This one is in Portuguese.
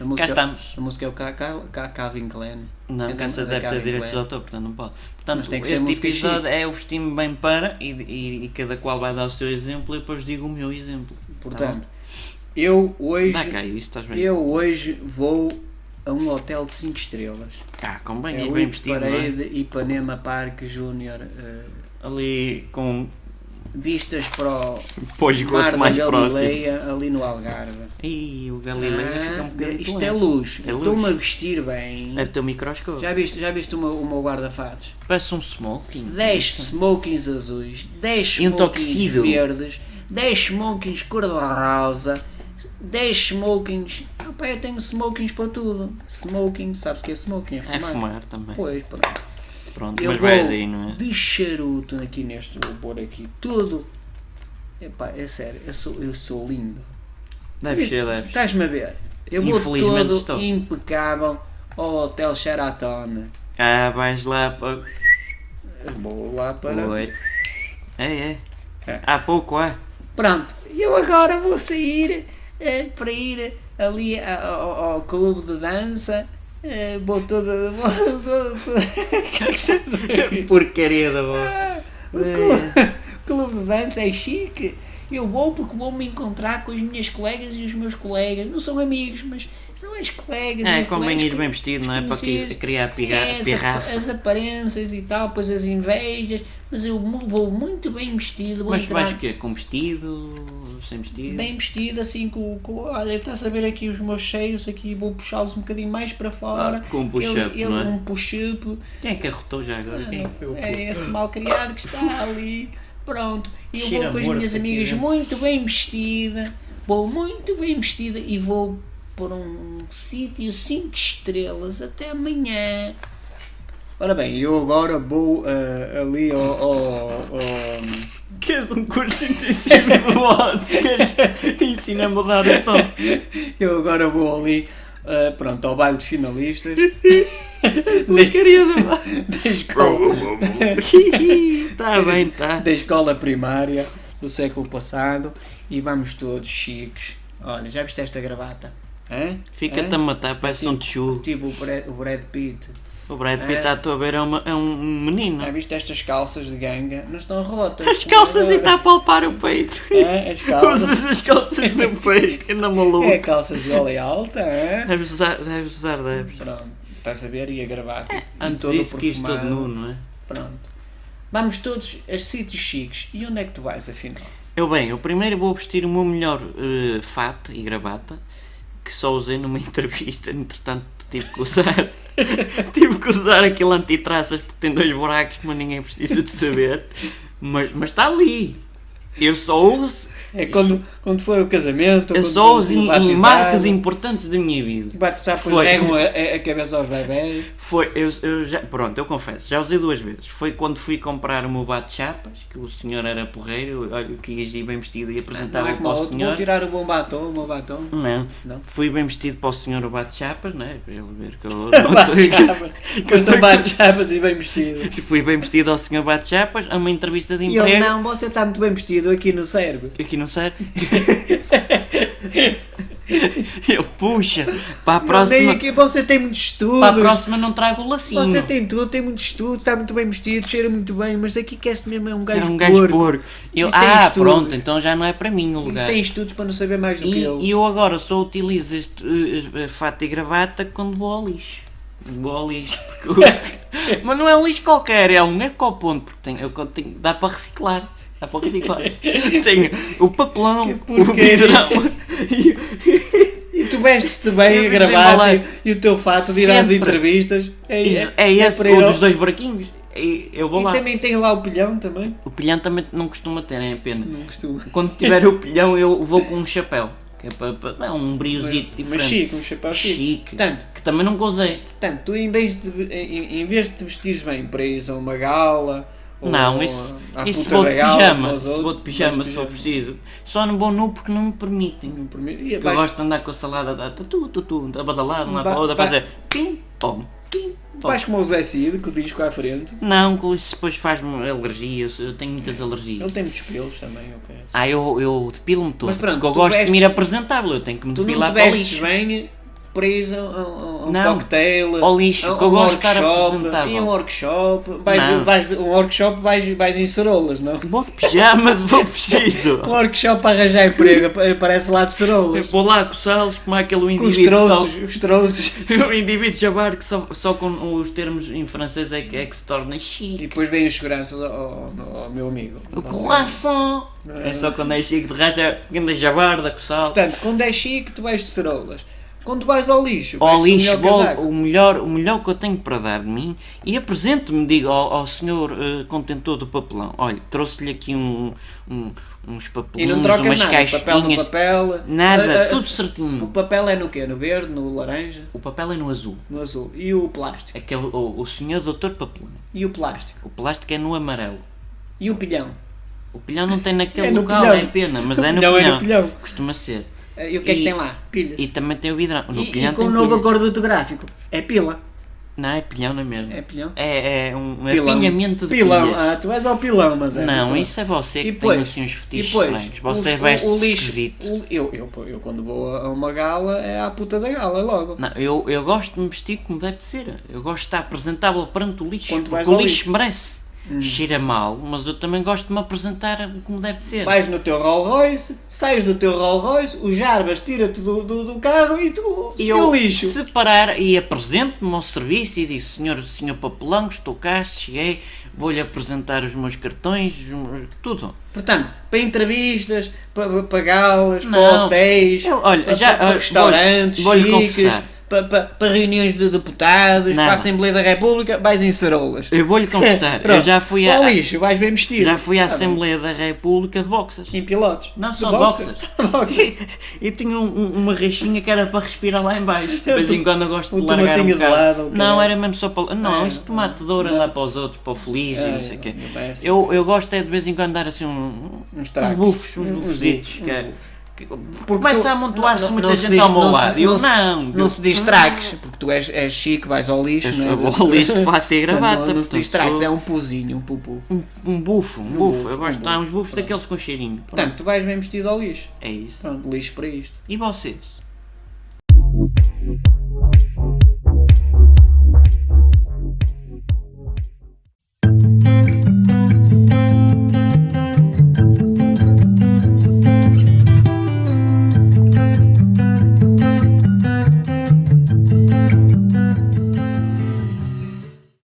A música, estamos. A música é o Ca- Ca- Ca- Calvin Klein. Não, deve ter Calvin direitos de autor, portanto não pode. Portanto, este episódio é o vestir-me bem para e, e, e cada qual vai dar o seu exemplo e depois digo o meu exemplo. Portanto, eu hoje, Dá cá isso, estás bem? eu hoje vou a um hotel de 5 estrelas. Ah, com bem, É bem vestido, não é? Ipanema Park Júnior. eh, Ali com vistas para o esgoto mar da mais próximo. Galileia, ali no Algarve. Ih, o Galileia fica um Ah, bocadinho isto longe. é luz. É. Estou-me a vestir bem. É teu microscópio. Já viste, já viste o meu, o meu guarda-fatos? Parece um smoking. 10 smokings azuis, 10 E um smokings verdes, 10 smokings cor-de-rosa, 10 smokings. Ah, pá, eu tenho smokings para tudo. Smoking, sabes o que é smoking? É É fumar. fumar também. Pois, pronto. Pronto, Eu mas vai daí, não é? de charuto aqui neste, vou pôr aqui tudo. Epá, é sério, eu sou, eu sou lindo. Deve ser, deve. Estás-me a ver? Eu vou todo estou. impecável ao Hotel Sheraton. Ah, vais lá para. Vou lá para... Oi. É, é. É. Há pouco, é. Pronto, eu agora vou sair eh, para ir ali ao, ao clube de dança. É ver? Porcaria da o clube, o clube de dança é chique. Eu vou porque vou me encontrar com as minhas colegas e os meus colegas. Não são amigos, mas são as colegas. É, os convém colegas ir bem vestido, não é? Para criar pirra- É, as, pirraça. as aparências e tal, depois as invejas. Mas eu vou muito bem vestido. Mas entrar vais o quê? Com vestido? Sem vestido? bem vestido, assim, com, com olha, estás a ver aqui os meus cheios, aqui vou puxá-los um bocadinho mais para fora. Ah, com um push-up, é? um push-up. Quem é que arrotou já agora? Foi o É esse mal criado que está ali. Pronto. E eu Cheira vou com as minhas aqui amigas dentro. muito bem vestida. Vou muito bem vestida e vou para um sítio 5 estrelas até amanhã. Ora bem, eu agora vou eh, ali ao, ao- ao- Queres um curso intensivo de voz? Queres te ensina a mudar o tom? Eu agora vou ali, eh, pronto, ao baile de finalistas Porcaria da da escola, Está bem, está. da escola primária do século passado e vamos todos chiques. Olha, já viste esta gravata? Fica-te a matar, parece um tchu. Tipo o Brad, o Brad Pitt. O Brad Pitt, É. está a tua ver, é, uma- é um menino. Já viste estas calças de ganga? Não estão rotas. As calças e está a palpar o peito. É, as calças. Usas as calças no peito, anda maluco. É calças de gola alta, é? Deves usar, deves usar, deves. Pronto, estás a ver? E a gravata. E Antes todo disso, quis todo perfumado. nu, não é? Pronto. Vamos todos a sítios chiques. E onde é que tu vais, afinal? Eu bem, eu primeiro vou vestir o meu melhor eh, fato e gravata, que só usei numa entrevista, entretanto tive que usar. tive que usar aquele antitraças porque tem dois buracos, mas ninguém precisa de saber. Mas, mas está ali. Eu só uso. É quando, quando for o casamento. Eu quando só uso em, batizado, marcas importantes da minha vida. Batizar, Foi. regam a, a- cabeça aos bebés. Foi, eu, eu já, pronto, eu confesso, já usei duas vezes. Foi quando fui comprar o meu bate-chapas, que o senhor era porreiro, olha, quis ir bem vestido e Não apresentava é para o outro. senhor. Vou tirar o bom batom, o meu batom. Não. Não? Fui bem vestido para o senhor o bate-chapas, né? Para ele ver que eu não Bate-chapas. Que tu bate-chapas e bem vestido. Fui bem vestido ao senhor bate-chapas, a uma entrevista de E ele, emprego. não, você está muito bem vestido aqui no cérebro. Aqui não sei. Eu, puxa, para a próxima. aqui, você tem muitos estudos. Para a próxima não trago o lacinho. Você tem tudo, tem muito estudo, está muito bem vestido, cheira muito bem, mas aqui quer-se mesmo é um gajo Era um gajo porco. porco. Eu, E ah, pronto, então já não é para mim o E lugar. sem estudos para não saber mais do que E, eu. e eu agora só utilizo este eh, fato e gravata quando vou ao lixo. Vou ao lixo. porque Mas não é um lixo qualquer, é um ecoponto, porque tem, eu tenho, dá para reciclar. Dá para reciclar. tenho o papelão, o vidrão. e- tu vestes-te bem a gravar e, o teu fato de ir às entrevistas é, É, é esse, o ao- dos dois buraquinhos. Eu vou E lá. também tem lá o pilhão também. O pilhão também não costuma ter, é pena. Não costumo. Quando tiver o pilhão, eu vou com um chapéu. Que é para, para dar um briozito Mas diferente. chique, um chapéu chique. Chique. Portanto, Que também nunca usei. portanto, tu em vez, de, em, em vez de te vestires bem para ir a uma gala Não, isso, isso vou da de pijama. Se vou de pijama, se for preciso. Só não vou nu porque não me permitem. Não permite- e Eu vais- gosto de andar com a salada da tu, tu, tu, a badalada, um Vai- para outra, fazer pim, pom, pim. Vais como o Zé Cid, com o disco à frente. Não, com isso depois faz-me alergia, eu- eu tenho muitas alergias. Ele tem muitos pelos também, ok. Ah, eu, eu depilo-me todo. Mas pronto, porque eu gosto de me ir vestes- apresentável, eu tenho que me Tu não depilar te vestes bem ir a, a- a um Não. cocktail, Ao lixo, a, um workshop, e um workshop, vais, vais, um workshop vais, vais em cerolas, não? Vou de pijamas, vou preciso. Um workshop para arranjar emprego, ap- parece lá de cerolas. Eu vou lá coçá-los como é aquele Com os indivíduo só, o indivíduo jabar que só, só com os termos em francês é que, é que se torna E chique. depois vêm os seguranças ao, ao- ao meu amigo. O coração! É só quando é chique, de resto é grande jabarda, coçá-lo. Portanto, quando é chique, tu vais de cerolas. Quando vais ao lixo, Ao lixo, o melhor o, melhor, o melhor que eu tenho para dar de mim e apresento-me, digo ao, ao senhor eh, contentor do papelão: olha, trouxe-lhe aqui um, um- uns trocas umas nada, papel no caixinhas, papel. nada, Ah, ah, tudo O certinho. papel é no quê? No verde, no laranja, O papel é no azul, no azul. E o plástico? aquele, o, o senhor doutor papelão. E o plástico? O plástico é no amarelo. E o pilhão? O pilhão não tem naquele É local, pilhão. é pena, mas O é no pilhão é pilhão. no pilhão. Costuma ser. Ah, E o que é que E- tem lá? Pilhas. E também tem o vidrão. No E, pilhão e com o novo pilhas. acordo ortográfico? É pila. Não, é pilhão não é mesmo. É pilhão? É, é um Pilão. apilhamento de Pilão. pilhas. Ah, tu vais ao pilão, mas é. Não, pilão. isso é você que E tem depois- assim uns E fetiches depois, estranhos. Você o- veste o, o lixo, esquisito. o- eu, eu, eu quando vou a uma gala é à puta da gala logo. Não, eu, eu gosto de me vestir como deve de ser. Eu gosto de estar apresentável perante o lixo. Quando porque o lixo, lixo. Hum. Cheira mal, mas eu também gosto de me apresentar como deve de ser. Vais no teu Rolls Royce, sais do teu Rolls Royce, o Jarbas tira-te do, do, do carro e tu E eu lixo. separar e apresento-me ao serviço e digo, senhor, senhor papelão, estou cá, cheguei, vou-lhe apresentar os meus cartões, tudo. Portanto, para entrevistas, para, para galas, Não. para hotéis, Eu, olha, para, já, para- para restaurantes, vou-lhe chiques, confessar. Para, para, para reuniões de deputados, para a Assembleia da República, vais em cerolas. Eu vou-lhe confessar, eu já fui à, lixo, vais bem vestido. já fui à bem. Assembleia da República de boxas. Em pilotos. Não, só boxers. boxers. Boxers. E tinha um- um- uma reixinha que era para respirar lá em baixo. De vez em quando eu gosto de largar um tomatinho de lado, Não, era mesmo só para... Não, É, isso tomate de ouro lá para os outros, para o feliz e É, não sei o quê. parece. Eu, eu gosto é de vez em quando dar assim um, Uns uns bufos, uns Uns Porque Começa a amontoar-se muita gente diz- ao meu não se- lado. Eu não se- não. Se diz traques, porque tu és, és chique, vais ao lixo, Eu não é? ao lixo fato e gravata, Não, não se diz portanto, traques, sou- é um puzinho, um pupu. Um, um bufo, um bufo. bufo, Eu gosto um de dar uns bufo. bufos daqueles com cheirinho. Portanto, tu vais bem vestido ao lixo. é isso. Pronto, lixo para isto. E vocês?